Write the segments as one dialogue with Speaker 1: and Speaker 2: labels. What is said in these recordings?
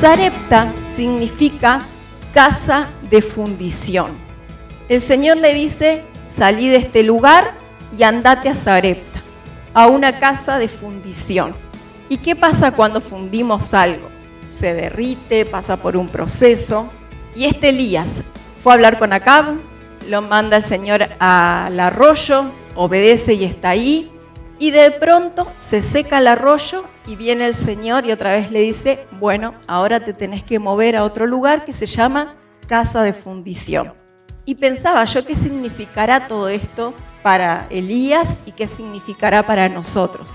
Speaker 1: Sarepta significa casa de fundición. El Señor le dice, salí de este lugar y andate a Sarepta, a una casa de fundición. ¿Y qué pasa cuando fundimos algo? Se derrite, pasa por un proceso. Y este Elías fue a hablar con Acab, lo manda el Señor al arroyo, obedece y está ahí. Y de pronto se seca el arroyo y viene el Señor y otra vez le dice, bueno, ahora te tenés que mover a otro lugar que se llama casa de fundición. Y pensaba yo qué significará todo esto para Elías y qué significará para nosotros.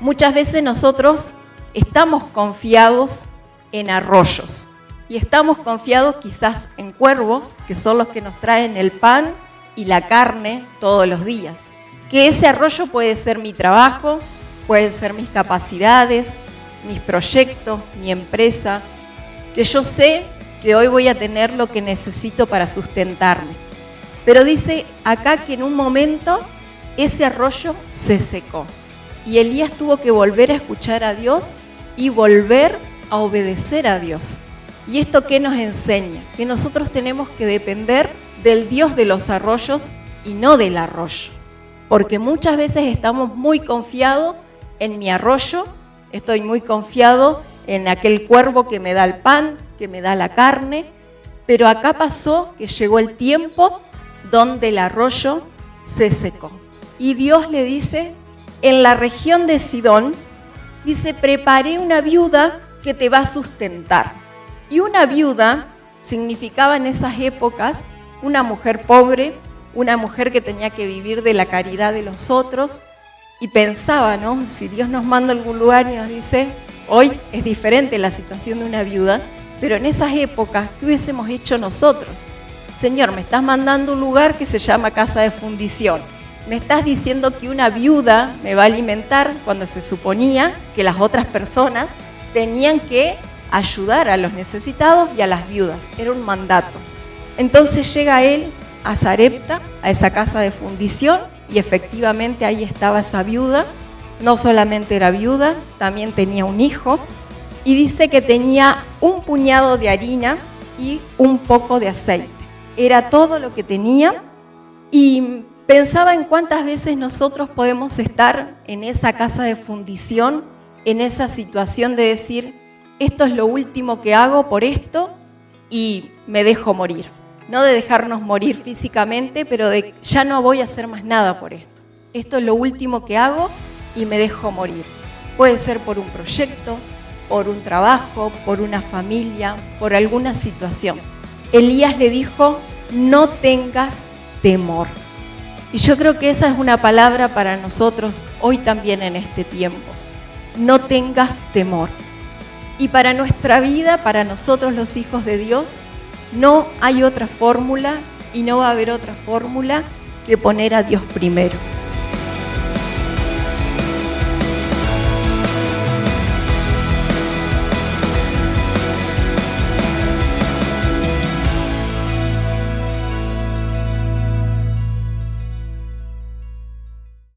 Speaker 1: Muchas veces nosotros estamos confiados en arroyos y estamos confiados quizás en cuervos, que son los que nos traen el pan y la carne todos los días. Que ese arroyo puede ser mi trabajo, puede ser mis capacidades, mis proyectos, mi empresa, que yo sé que hoy voy a tener lo que necesito para sustentarme. Pero dice acá que en un momento ese arroyo se secó y Elías tuvo que volver a escuchar a Dios y volver a obedecer a Dios. ¿Y esto qué nos enseña? Que nosotros tenemos que depender del Dios de los arroyos y no del arroyo. Porque muchas veces estamos muy confiados en mi arroyo, estoy muy confiado en aquel cuervo que me da el pan, que me da la carne, pero acá pasó que llegó el tiempo donde el arroyo se secó. Y Dios le dice, en la región de Sidón, dice, preparé una viuda que te va a sustentar. Y una viuda significaba en esas épocas una mujer pobre, una mujer que tenía que vivir de la caridad de los otros. Y pensaba, ¿no? Si Dios nos manda a algún lugar y nos dice, hoy es diferente la situación de una viuda, pero en esas épocas, ¿qué hubiésemos hecho nosotros? Señor, me estás mandando un lugar que se llama casa de fundición me estás diciendo que una viuda me va a alimentar cuando se suponía que las otras personas tenían que ayudar a los necesitados y a las viudas. Era un mandato. Entonces llega él a Zarepta, a esa casa de fundición, y efectivamente ahí estaba esa viuda. No solamente era viuda, también tenía un hijo, y dice que tenía un puñado de harina y un poco de aceite. Era todo lo que tenía y Pensaba en cuántas veces nosotros podemos estar en esa casa de fundición, en esa situación de decir, esto es lo último que hago por esto y me dejo morir. No de dejarnos morir físicamente, pero de ya no voy a hacer más nada por esto. Esto es lo último que hago y me dejo morir. Puede ser por un proyecto, por un trabajo, por una familia, por alguna situación. Elías le dijo, no tengas temor. Y yo creo que esa es una palabra para nosotros hoy también en este tiempo. No tengas temor. Y para nuestra vida, para nosotros los hijos de Dios, no hay otra fórmula y no va a haber otra fórmula que poner a Dios primero.